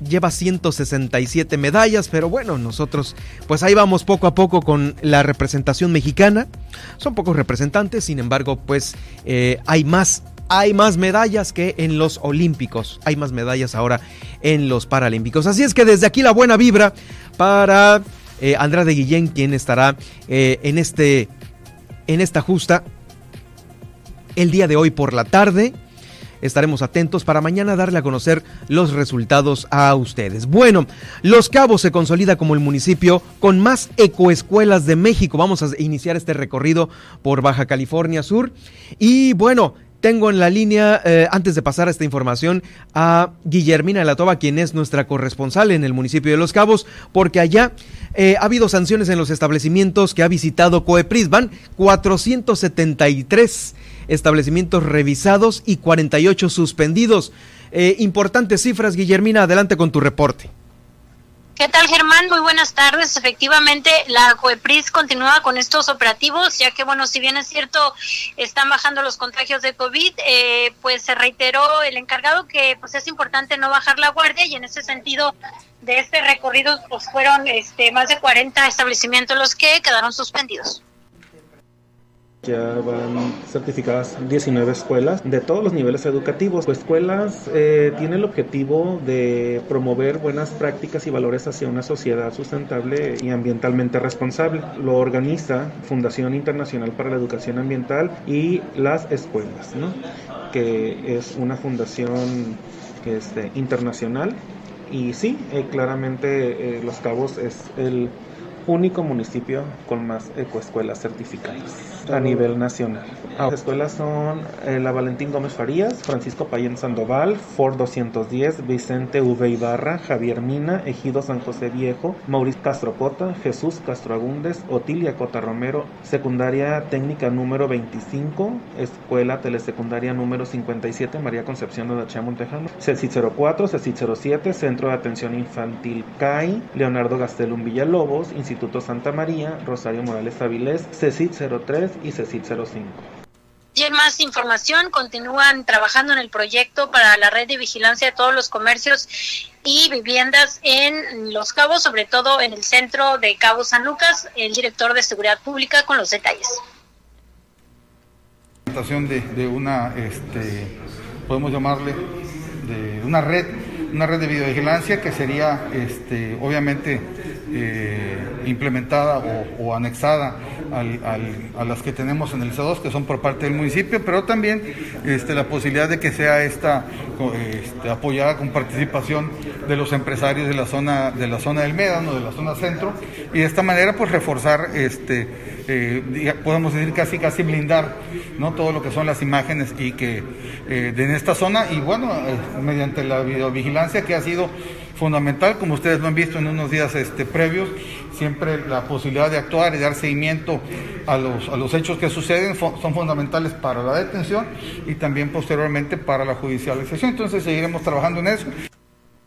lleva 167 medallas, pero bueno, nosotros pues ahí vamos poco a poco con la representación mexicana. Son pocos representantes, sin embargo, pues eh, hay más hay más medallas que en los Olímpicos. Hay más medallas ahora en los Paralímpicos. Así es que desde aquí la buena vibra para eh, Andrade Guillén, quien estará eh, en, este, en esta justa el día de hoy por la tarde estaremos atentos para mañana darle a conocer los resultados a ustedes. Bueno, Los Cabos se consolida como el municipio con más ecoescuelas de México. Vamos a iniciar este recorrido por Baja California Sur. Y bueno, tengo en la línea, eh, antes de pasar a esta información, a Guillermina Latoba, quien es nuestra corresponsal en el municipio de Los Cabos, porque allá eh, ha habido sanciones en los establecimientos que ha visitado Coepris. Van 473 establecimientos revisados y 48 suspendidos. Eh, importantes cifras, Guillermina, adelante con tu reporte. ¿Qué tal, Germán? Muy buenas tardes. Efectivamente, la COEPRIS continúa con estos operativos, ya que, bueno, si bien es cierto, están bajando los contagios de COVID, eh, pues se reiteró el encargado que pues es importante no bajar la guardia y en ese sentido de este recorrido pues fueron este, más de 40 establecimientos los que quedaron suspendidos. Ya van certificadas 19 escuelas de todos los niveles educativos. Pues escuelas eh, tiene el objetivo de promover buenas prácticas y valores hacia una sociedad sustentable y ambientalmente responsable. Lo organiza Fundación Internacional para la Educación Ambiental y las escuelas, ¿no? que es una fundación este, internacional. Y sí, eh, claramente eh, Los Cabos es el único municipio con más ecoescuelas certificadas a nivel nacional. Las escuelas son eh, la Valentín Gómez Farías, Francisco Payén Sandoval, Ford 210, Vicente V. Ibarra, Javier Mina, Ejido San José Viejo, Mauricio Castro Cota, Jesús Castro Agúndez, Otilia Cota Romero, Secundaria Técnica número 25, Escuela Telesecundaria número 57, María Concepción de Dachea Montejano, CECIT 04, CECIT 07, Centro de Atención Infantil CAI, Leonardo Gastelum Villalobos, Instituto Santa María, Rosario Morales Avilés, CECIT 03 y CECIT 05. Y en más información, continúan trabajando en el proyecto para la red de vigilancia de todos los comercios y viviendas en Los Cabos, sobre todo en el centro de Cabo San Lucas, el director de Seguridad Pública con los detalles. De, de una, este, podemos llamarle, de una red, una red de videovigilancia que sería, este, obviamente, eh, implementada o, anexada a las que tenemos en el C2, que son por parte del municipio, pero también este, la posibilidad de que sea esta este, apoyada con participación de los empresarios de la zona de la zona del Médano, de la zona centro, y de esta manera pues reforzar, este, eh, podemos decir casi casi blindar, no todo lo que son las imágenes y que eh, en esta zona y bueno eh, mediante la videovigilancia que ha sido fundamental, como ustedes lo han visto en unos días este, previos, siempre la posibilidad de actuar y dar seguimiento a los, a los hechos que suceden son fundamentales para la detención y también posteriormente para la judicialización. Entonces seguiremos trabajando en eso.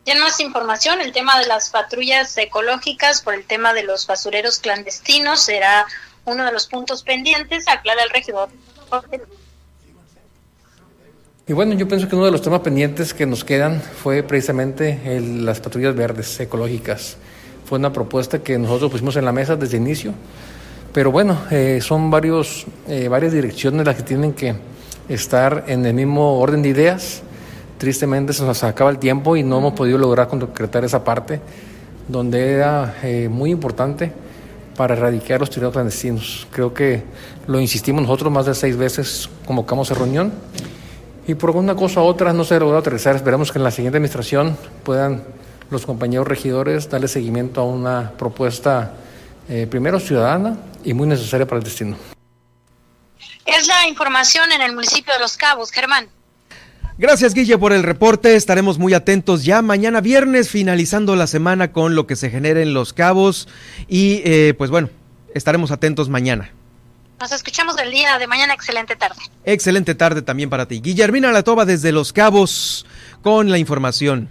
Ya más información, el tema de las patrullas ecológicas por el tema de los basureros clandestinos será uno de los puntos pendientes, aclara el regidor. Y bueno, yo pienso que uno de los temas pendientes que nos quedan fue precisamente el, las patrullas verdes ecológicas. Fue una propuesta que nosotros pusimos en la mesa desde el inicio, pero bueno, eh, son varios, eh, varias direcciones las que tienen que estar en el mismo orden de ideas. Tristemente se nos acaba el tiempo y no hemos podido lograr concretar esa parte, donde era eh, muy importante para erradicar los tiranos clandestinos. Creo que lo insistimos nosotros más de seis veces, convocamos a reunión y por una cosa u otra no se logró aterrizar. Esperamos que en la siguiente administración puedan los compañeros regidores darle seguimiento a una propuesta eh, primero ciudadana y muy necesaria para el destino. Es la información en el municipio de Los Cabos, Germán. Gracias Guille por el reporte, estaremos muy atentos ya mañana viernes finalizando la semana con lo que se genere en Los Cabos y eh, pues bueno, estaremos atentos mañana. Nos escuchamos el día de mañana. Excelente tarde. Excelente tarde también para ti. Guillermina Latoba desde Los Cabos con la información.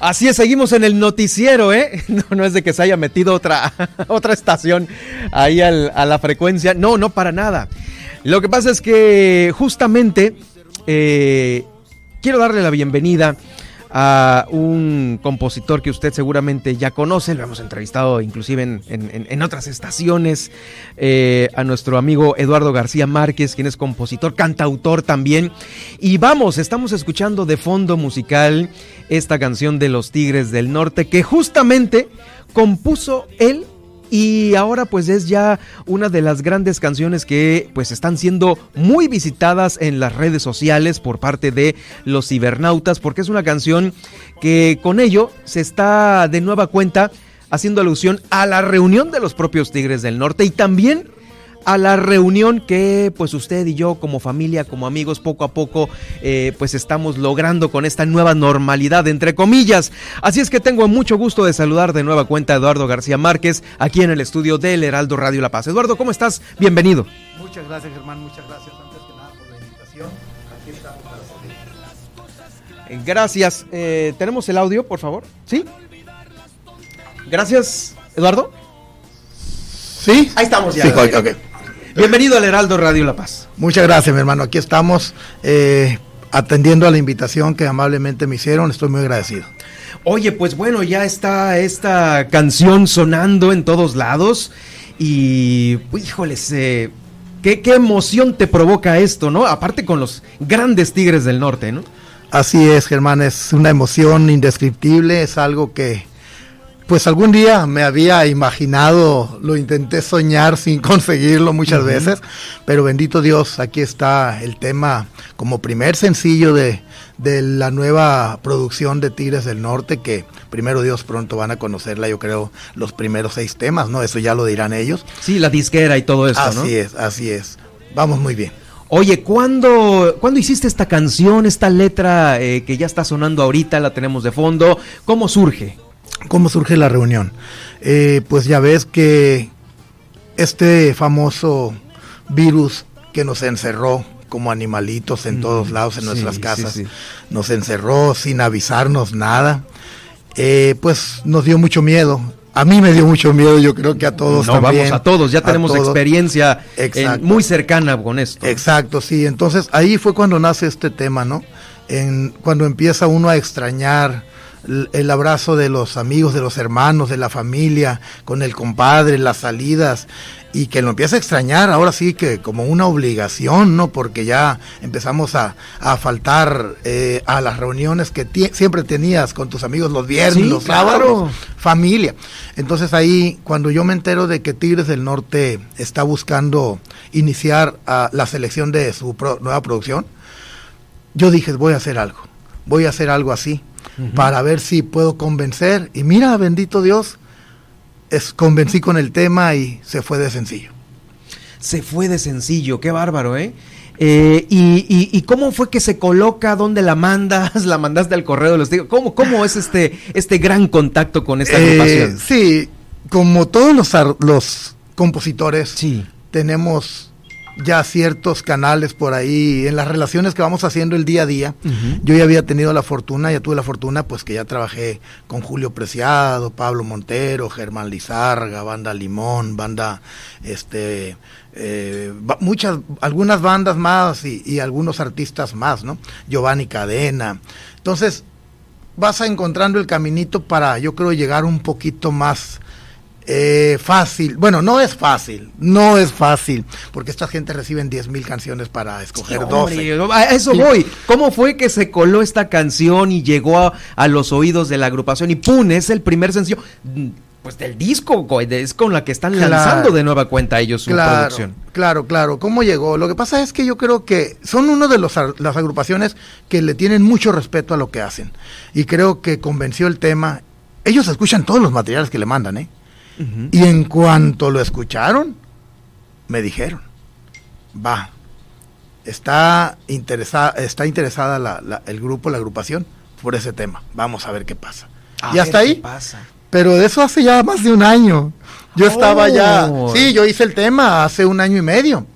Así es, seguimos en el noticiero, ¿eh? No, es de que se haya metido otra, otra estación ahí a la frecuencia. No, no para nada. Lo que pasa es que justamente eh, quiero darle la bienvenida a un compositor que usted seguramente ya conoce, lo hemos entrevistado inclusive en, en, otras estaciones, eh, a nuestro amigo Eduardo García Márquez, quien es compositor, cantautor también. Y vamos, estamos escuchando de fondo musical esta canción de los Tigres del Norte que justamente compuso él y ahora pues es ya una de las grandes canciones que pues están siendo muy visitadas en las redes sociales por parte de los cibernautas porque es una canción que con ello se está de nueva cuenta haciendo alusión a la reunión de los propios Tigres del Norte y también a la reunión que pues usted y yo como familia, como amigos, poco a poco eh, pues estamos logrando con esta nueva normalidad, entre comillas. Así es que tengo mucho gusto de saludar de nueva cuenta a Eduardo García Márquez aquí en el estudio del Heraldo Radio La Paz. Eduardo, ¿cómo estás? Bienvenido. Muchas gracias Germán, muchas gracias antes que nada por la invitación. Aquí estamos para servir. Gracias. Eh, ¿Tenemos el audio, por favor? ¿Sí? Gracias, Eduardo. Sí. Ahí estamos ya. Sí, okay. Bienvenido al Heraldo Radio La Paz. Muchas gracias, mi hermano. Aquí estamos eh, atendiendo a la invitación que amablemente me hicieron. Estoy muy agradecido. Oye, pues bueno, ya está esta canción sonando en todos lados y, híjoles, eh, ¿qué, qué emoción te provoca esto, ¿no? Aparte con los grandes Tigres del Norte, ¿no? Así es, Germán, es una emoción indescriptible, es algo que pues algún día me había imaginado, lo intenté soñar sin conseguirlo muchas uh -huh. veces, pero bendito Dios, aquí está el tema como primer sencillo de, de, la nueva producción de Tigres del Norte, que primero Dios pronto van a conocerla, yo creo, los primeros seis temas, ¿no? Eso ya lo dirán ellos. Sí, la disquera y todo eso, así ¿no? Así es, así es. Vamos muy bien. Oye, ¿cuándo, ¿cuándo hiciste esta canción, esta letra eh, que ya está sonando ahorita, la tenemos de fondo? ¿Cómo surge? ¿Cómo surge la reunión? Eh, pues ya ves que este famoso virus que nos encerró como animalitos en todos lados, en nuestras casas, sí, sí. nos encerró sin avisarnos nada, eh, pues nos dio mucho miedo. A mí me dio mucho miedo, yo creo que a todos no, también. Vamos a todos, ya tenemos todos. experiencia en, muy cercana con esto. Exacto, sí. Entonces ahí fue cuando nace este tema, ¿no? En, cuando empieza uno a extrañar el abrazo de los amigos, de los hermanos, de la familia, con el compadre, las salidas, y que lo empieza a extrañar ahora sí que como una obligación, ¿no? Porque ya empezamos a, a faltar eh, a las reuniones que siempre tenías con tus amigos los viernes, sí, los claro. sábados, familia. Entonces ahí, cuando yo me entero de que Tigres del Norte está buscando iniciar uh, la selección de su pro nueva producción, yo dije, voy a hacer algo, voy a hacer algo así uh -huh. para ver si puedo convencer. Y mira, bendito Dios, es, convencí con el tema y se fue de sencillo. Se fue de sencillo, qué bárbaro, ¿eh? Eh, y, y, y, cómo fue que se coloca? ¿Dónde la mandas? ¿La mandaste al correo de los tigres? ¿Cómo, ¿Cómo es este, este gran contacto con esta agrupación? Eh, sí, como todos los, los compositores, sí. tenemos ya ciertos canales por ahí en las relaciones que vamos haciendo el día a día. Uh -huh. Yo ya había tenido la fortuna, ya tuve la fortuna, pues que ya trabajé con Julio Preciado, Pablo Montero, Germán Lizarga, Banda Limón, banda, este, eh, muchas, algunas bandas más y, y, algunos artistas más, ¿no? Giovanni Cadena. Entonces, vas encontrando el caminito para, yo creo, llegar un poquito más eh, fácil, bueno, no es fácil, no es fácil, porque esta gente reciben 10 mil canciones para escoger sí, 12. Hombre, a eso voy. ¿Cómo fue que se coló esta canción y llegó a, a, los oídos de la agrupación? Y ¡pum! Es el primer sencillo. Pues del disco, es con la que están claro, lanzando de nueva cuenta ellos su claro, producción. Claro, claro. ¿Cómo llegó? Lo que pasa es que yo creo que son uno de los, las agrupaciones que le tienen mucho respeto a lo que hacen. Y creo que convenció el tema. Ellos escuchan todos los materiales que le mandan, ¿eh? Uh -huh. Y en cuanto lo escucharon, me dijeron, va, está, interesa está interesada la, la, el grupo, la agrupación, por ese tema. Vamos a ver qué pasa. A y hasta ahí. Pasa. Pero de eso hace ya más de un año. Yo oh. estaba ya. Sí, yo hice el tema hace un año y medio.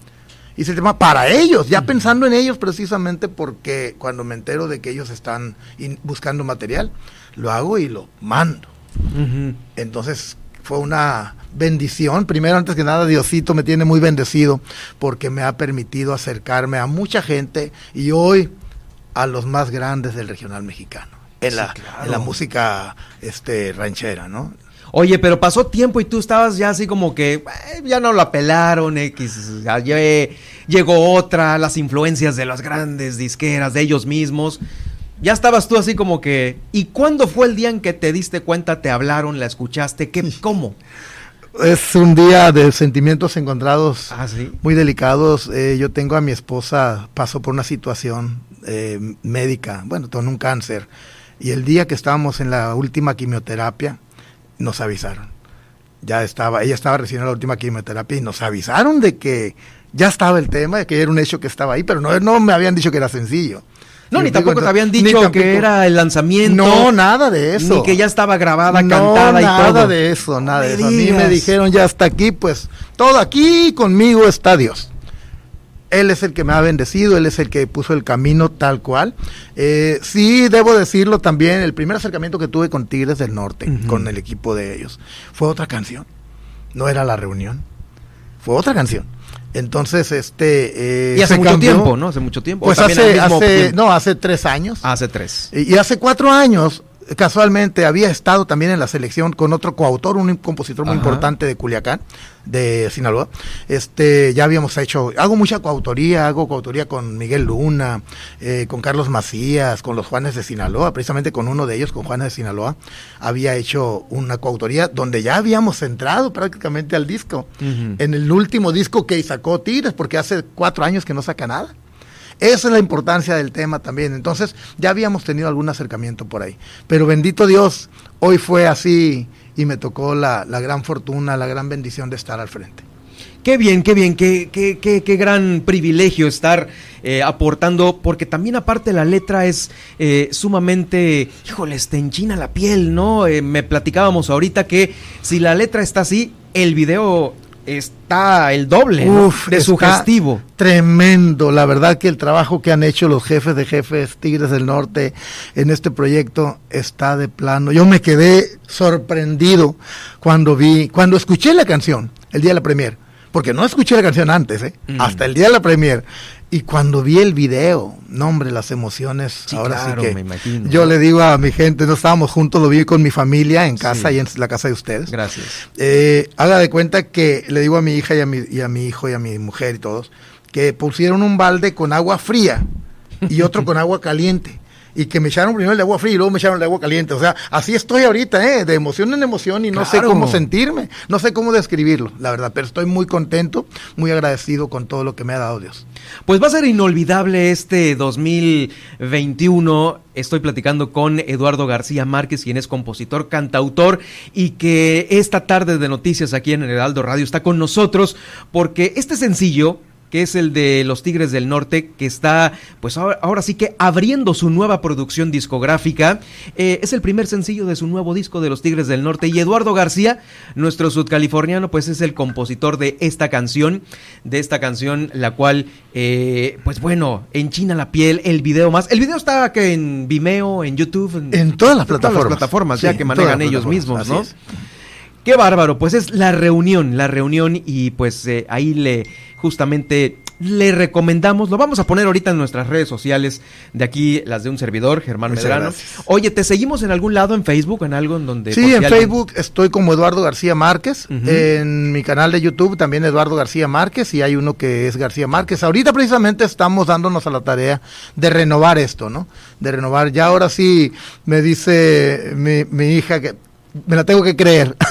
Hice el tema para ellos, ya uh -huh. pensando en ellos precisamente porque cuando me entero de que ellos están buscando material, lo hago y lo mando. Uh -huh. Entonces, fue una bendición. Primero, antes que nada, Diosito me tiene muy bendecido porque me ha permitido acercarme a mucha gente y hoy a los más grandes del regional mexicano. En, sí, la, claro. en la música este, ranchera, ¿no? Oye, pero pasó tiempo y tú estabas ya así como que eh, ya no la pelaron, X, ya, ya, llegó otra, las influencias de las grandes disqueras, de ellos mismos ya estabas tú así como que. ¿Y cuándo fue el día en que te diste cuenta, te hablaron, la escuchaste? ¿Qué, ¿Cómo? Es un día de sentimientos encontrados ah, ¿sí? muy delicados. Eh, yo tengo a mi esposa, pasó por una situación eh, médica, bueno, con un cáncer. Y el día que estábamos en la última quimioterapia, nos avisaron. ya estaba, ella estaba recibiendo la última quimioterapia y nos avisaron de que ya estaba el tema, de que era un hecho que estaba ahí, pero no, no me habían dicho que era sencillo. No, ni tampoco te habían dicho que era el lanzamiento. No, nada de eso. Ni que ya estaba grabada, no, cantada y todo. nada de eso, nada de eso. A mí me dijeron ya hasta aquí, pues todo aquí conmigo está Dios. Él es el que me ha bendecido, Él es el que puso el camino tal cual. Eh, sí, debo decirlo también, el primer acercamiento que tuve con Tigres del Norte, con el equipo de ellos, fue otra canción. No era la reunión, fue otra canción. Entonces, este... eh, Y hace mucho cambió. tiempo, ¿no? Hace mucho tiempo. Pues hace, hace- no, hace tres años. Hace tres. Y, y hace cuatro años, casualmente, había estado también en la selección con otro coautor, un compositor muy Ajá. importante de Culiacán, de Sinaloa. Este, ya habíamos hecho, hago mucha coautoría, hago coautoría con Miguel Luna, eh, con Carlos Macías, con los Juanes de Sinaloa, precisamente con uno de ellos, con Juanes de Sinaloa, había hecho una coautoría donde ya habíamos entrado prácticamente al disco. En el último disco que sacó Tigres, porque hace cuatro años que no saca nada. Esa es la importancia del tema también. Entonces, ya habíamos tenido algún acercamiento por ahí. Pero bendito Dios, hoy fue así y me tocó la, la gran fortuna, la gran bendición de estar al frente. Qué bien, qué bien, qué, qué, qué, qué gran privilegio estar eh, aportando, porque también aparte la letra es eh, sumamente, híjole, te enchina la piel, ¿no? Eh, me platicábamos ahorita que si la letra está así, el video está el doble ¿no? Uf, de está sugestivo. Tremendo, la verdad que el trabajo que han hecho los jefes de jefes Tigres del Norte en este proyecto está de plano. Yo me quedé sorprendido cuando vi, cuando escuché la canción el día de la premier, porque no escuché la canción antes, ¿eh? Mm. hasta el día de la premier. Y cuando vi el video, no hombre, las emociones, ahora claro, sí que me imagino. yo le digo a mi gente, no estábamos juntos, lo vi con mi familia en casa Sí. y en la casa de ustedes. Gracias. Eh, haga de cuenta que le digo a mi hija y a mi, y a mi hijo y a mi mujer y todos que pusieron un balde con agua fría y otro con agua caliente. Y que me echaron primero el de agua fría y luego me echaron el de agua caliente. O sea, así estoy ahorita, ¿eh? de emoción en emoción y no sé cómo sentirme, no sé cómo describirlo, la verdad. Pero estoy muy contento, muy agradecido con todo lo que me ha dado Dios. Pues va a ser inolvidable este 2021. Estoy platicando con Eduardo García Márquez, quien es compositor, cantautor y que esta tarde de noticias aquí en el Heraldo Radio está con nosotros porque este sencillo que es el de Los Tigres del Norte, que está, pues ahora, ahora sí que abriendo su nueva producción discográfica. Eh, es el primer sencillo de su nuevo disco de Los Tigres del Norte. Y Eduardo García, nuestro sudcaliforniano, pues es el compositor de esta canción, de esta canción, la cual, eh, pues bueno, enchina la piel, el video más. El video está que en Vimeo, en YouTube, En todas las plataformas. plataformas, Sí, ya que en manejan todas las ellos plataformas, mismos, ¿no? es. Qué bárbaro, pues es la reunión, la reunión y pues eh, ahí le justamente le recomendamos, lo vamos a poner ahorita en nuestras redes sociales de aquí, las de un servidor, Germán Muchas Medrano. gracias. Oye, ¿te seguimos en algún lado, en Facebook, en algo en donde... Sí, en alguien- Facebook estoy como Eduardo García Márquez. En mi canal de YouTube también Eduardo García Márquez y hay uno que es García Márquez. Ahorita precisamente estamos dándonos a la tarea de renovar esto, ¿no? De renovar. Ya ahora sí me dice mi, mi hija que me la tengo que creer.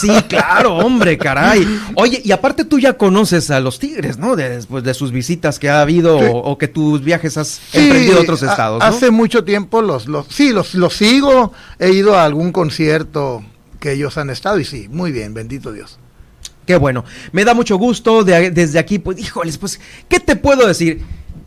Sí, claro, hombre, caray. Oye, y aparte tú ya conoces a los Tigres, ¿no? De- Después de sus visitas que ha habido Sí. o, o que tus viajes has Sí, emprendido a otros a- estados, ¿no? Hace mucho tiempo los, los sí, los, los sigo. He ido a algún concierto que ellos han estado y sí, muy bien, bendito Dios. Qué bueno. Me da mucho gusto de- desde aquí, pues, híjoles, pues, ¿qué te puedo decir?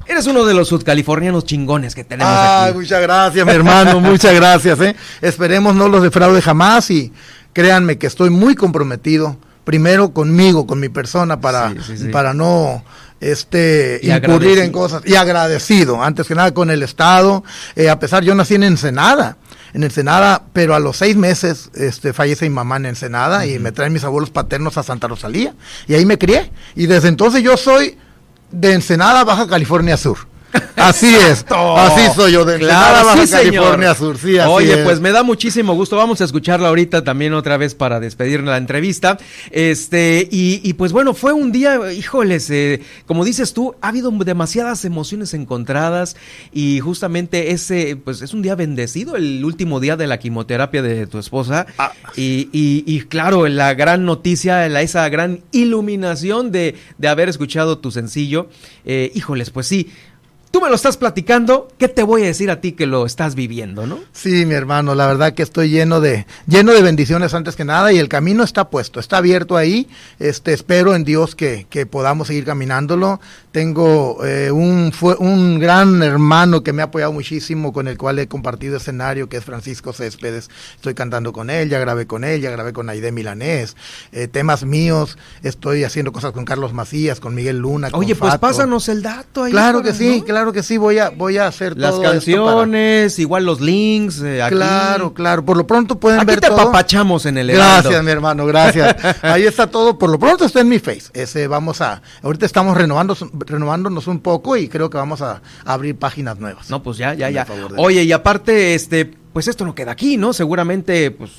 Eres uno de los sudcalifornianos chingones que tenemos Ay, aquí. muchas gracias, mi hermano, muchas gracias. ¿eh? Esperemos no los defraude jamás y créanme que estoy muy comprometido, primero conmigo, con mi persona, para, Sí, sí, sí. para no este Y incurrir en cosas. Y agradecido, antes que nada con el Estado. Eh, a pesar, yo nací en Ensenada. En Ensenada, pero a los seis meses este, fallece mi mamá en Ensenada y me traen mis abuelos paternos a Santa Rosalía. Y ahí me crié. Y desde entonces yo soy de Ensenada, Baja California Sur. Así es. Así soy yo de Claro, Baja sí, señor. California Sur. Sí, así Oye, es. pues me da muchísimo gusto. Vamos a escucharla ahorita también otra vez para despedir la entrevista. Este, y, y pues bueno, fue un día, híjoles, eh, como dices tú, ha habido demasiadas emociones encontradas y justamente ese, pues es un día bendecido, el último día de la quimioterapia de tu esposa. Ah. Y, y- y claro, la gran noticia, la, esa gran iluminación de, de haber escuchado tu sencillo. Eh, híjoles, pues sí. Tú me lo estás platicando, ¿qué te voy a decir a ti que lo estás viviendo, no? Sí, mi hermano, la verdad que estoy lleno de lleno de bendiciones antes que nada y el camino está puesto, está abierto ahí. Este, espero en Dios que, que podamos seguir caminándolo. Tengo eh, un fue un gran hermano que me ha apoyado muchísimo, con el cual he compartido escenario, que es Francisco Céspedes. Estoy cantando con él, ya grabé con él, ya grabé con Aide Milanés, eh, temas míos. Estoy haciendo cosas con Carlos Macías, con Miguel Luna. Oye, con pues Fato. pásanos el dato ahí. Claro que sí, ¿no? claro que sí, voy a, voy a hacer Las todo esto canciones, igual los links. eh, aquí. Claro, claro, por lo pronto pueden Aquí ver te todo. apapachamos en el. Gracias, mi hermano, gracias. Ahí está todo, por lo pronto está en mi face. Ese vamos a, ahorita estamos renovando, renovándonos un poco y creo que vamos a, abrir páginas nuevas. No, pues ya, ya, ya. Oye, y aparte, este, pues esto no queda aquí, ¿no? Seguramente, pues,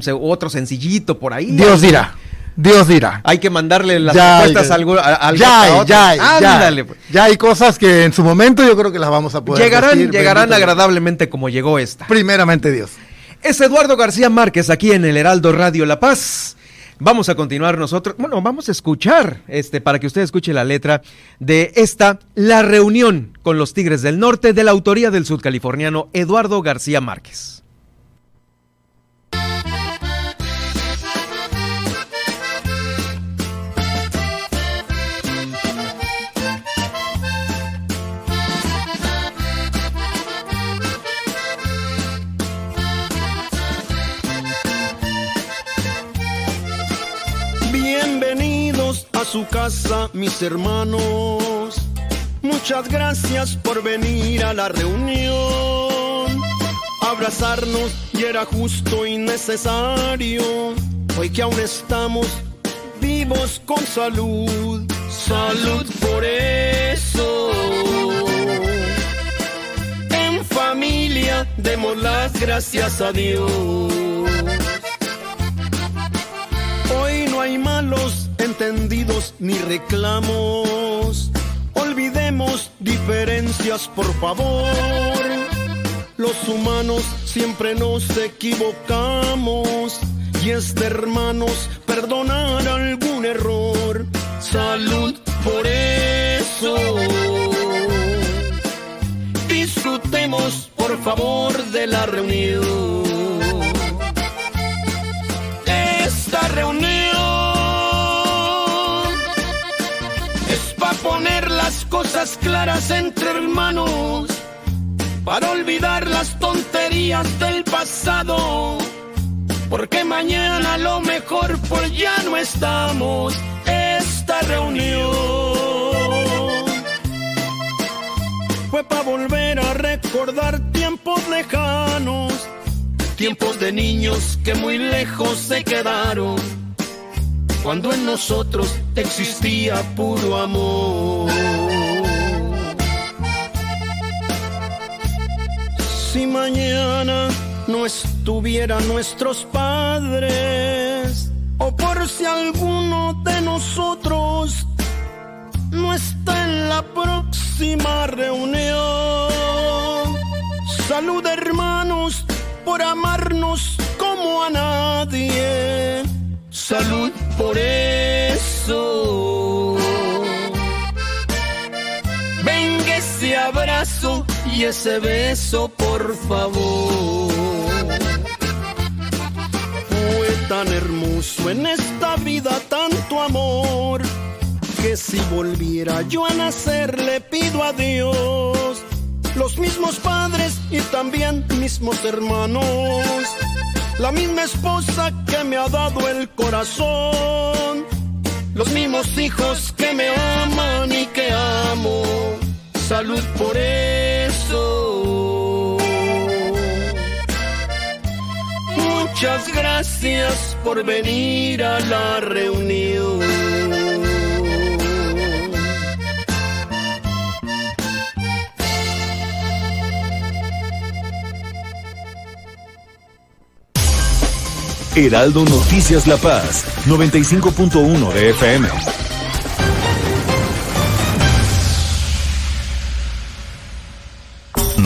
se- otro sencillito por ahí. Dios dirá, Dios dirá. Hay que mandarle las Ya hay, propuestas a algo, a- ya hay, ya hay, ya hay. pues. Ya hay cosas que en su momento yo creo que las vamos a poder Llegarán, llegarán Dios. agradablemente como llegó esta. Primeramente Dios. Es Eduardo García Márquez aquí en el Heraldo Radio La Paz. Vamos a continuar nosotros, bueno, vamos a escuchar, este, para que usted escuche la letra de esta, La reunión con los Tigres del Norte, de la autoría del sudcaliforniano Eduardo García Márquez. Su casa, mis hermanos. Muchas gracias por venir a la reunión. Abrazarnos y era justo y necesario. Hoy que aún estamos vivos con salud. Salud por eso. En familia demos las gracias a Dios. Ni reclamos. Olvidemos diferencias, por favor. Los humanos siempre nos equivocamos y es de hermanos perdonar algún error. Salud por eso. Disfrutemos, por favor, de la reunión. Esta reunión cosas claras entre hermanos, para olvidar las tonterías del pasado, porque mañana lo mejor por ya no estamos. Esta reunión fue para volver a recordar tiempos lejanos tiempos de niños que muy lejos se quedaron, cuando en nosotros existía puro amor. Si mañana no estuvieran nuestros padres, o por si alguno de nosotros no está en la próxima reunión. Salud hermanos por amarnos como a nadie. Salud por eso. Venga ese abrazo y ese beso, por favor. Fue tan hermoso en esta vida tanto amor que si volviera yo a nacer le pido a Dios los mismos padres y también mismos hermanos, la misma esposa que me ha dado el corazón, los mismos hijos que me aman y que amo, salud por eso. Muchas gracias por venir a la reunión. Heraldo Noticias La Paz, 95.1 de FM.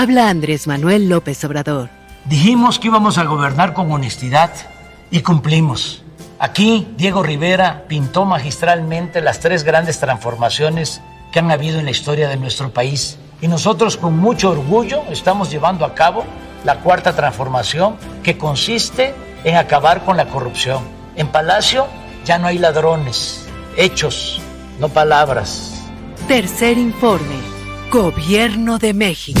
Habla Andrés Manuel López Obrador. Dijimos que íbamos a gobernar con honestidad y cumplimos. Aquí Diego Rivera pintó magistralmente las tres grandes transformaciones que han habido en la historia de nuestro país. Y nosotros con mucho orgullo estamos llevando a cabo la cuarta transformación que consiste en acabar con la corrupción. En Palacio ya no hay ladrones, hechos, no palabras. Tercer informe. Gobierno de México.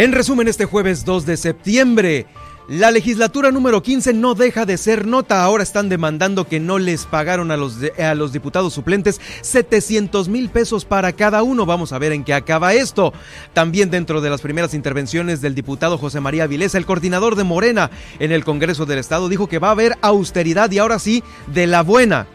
En resumen, este jueves 2 de septiembre, la legislatura número 15 no deja de ser nota. Ahora están demandando que no les pagaron a los, a los diputados suplentes 700 mil pesos para cada uno. Vamos a ver en qué acaba esto. También dentro de las primeras intervenciones del diputado José María Vilesa, el coordinador de Morena en el Congreso del Estado, dijo que va a haber austeridad y ahora sí, de la buena.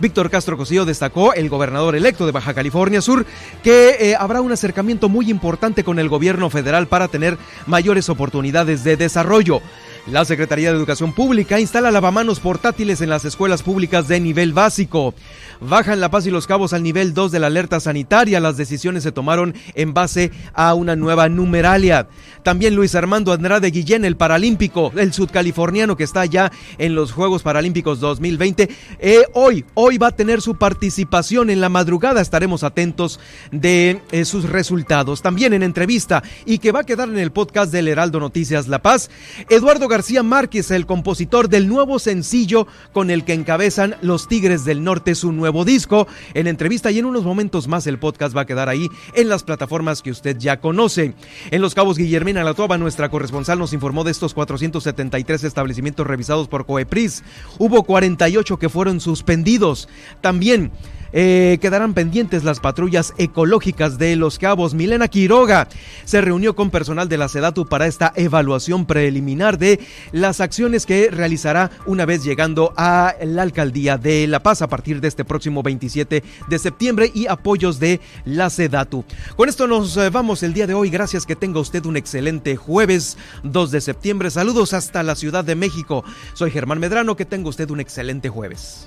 Víctor Castro Cosío destacó, el gobernador electo de Baja California Sur, que eh, habrá un acercamiento muy importante con el gobierno federal para tener mayores oportunidades de desarrollo. La Secretaría de Educación Pública instala lavamanos portátiles en las escuelas públicas de nivel básico. Bajan La Paz y Los Cabos al nivel 2 de la alerta sanitaria. Las decisiones se tomaron en base a una nueva numeralia. También Luis Armando Andrade Guillén, el paralímpico, el sudcaliforniano que está ya en los Juegos Paralímpicos 2020, eh, hoy, hoy va a tener su participación en la madrugada. Estaremos atentos de eh, sus resultados. También en entrevista y que va a quedar en el podcast del Heraldo Noticias La Paz, Eduardo García Márquez, el compositor del nuevo sencillo con el que encabezan Los Tigres del Norte su nuevo disco. En entrevista y en unos momentos más el podcast va a quedar ahí en las plataformas que usted ya conoce. En Los Cabos, Guillermina Latoba, nuestra corresponsal, nos informó de estos 473 establecimientos revisados por COEPRIS. Hubo 48 que fueron suspendidos. También eh, quedarán pendientes las patrullas ecológicas de Los Cabos. Milena Quiroga se reunió con personal de la SEDATU para esta evaluación preliminar de las acciones que realizará una vez llegando a la alcaldía de La Paz a partir de este próximo 27 de septiembre y apoyos de la SEDATU. Con esto nos eh, vamos el día de hoy. Gracias que tenga usted un excelente jueves 2 de septiembre. Saludos hasta la Ciudad de México. Soy Germán Medrano. Que tenga usted un excelente jueves.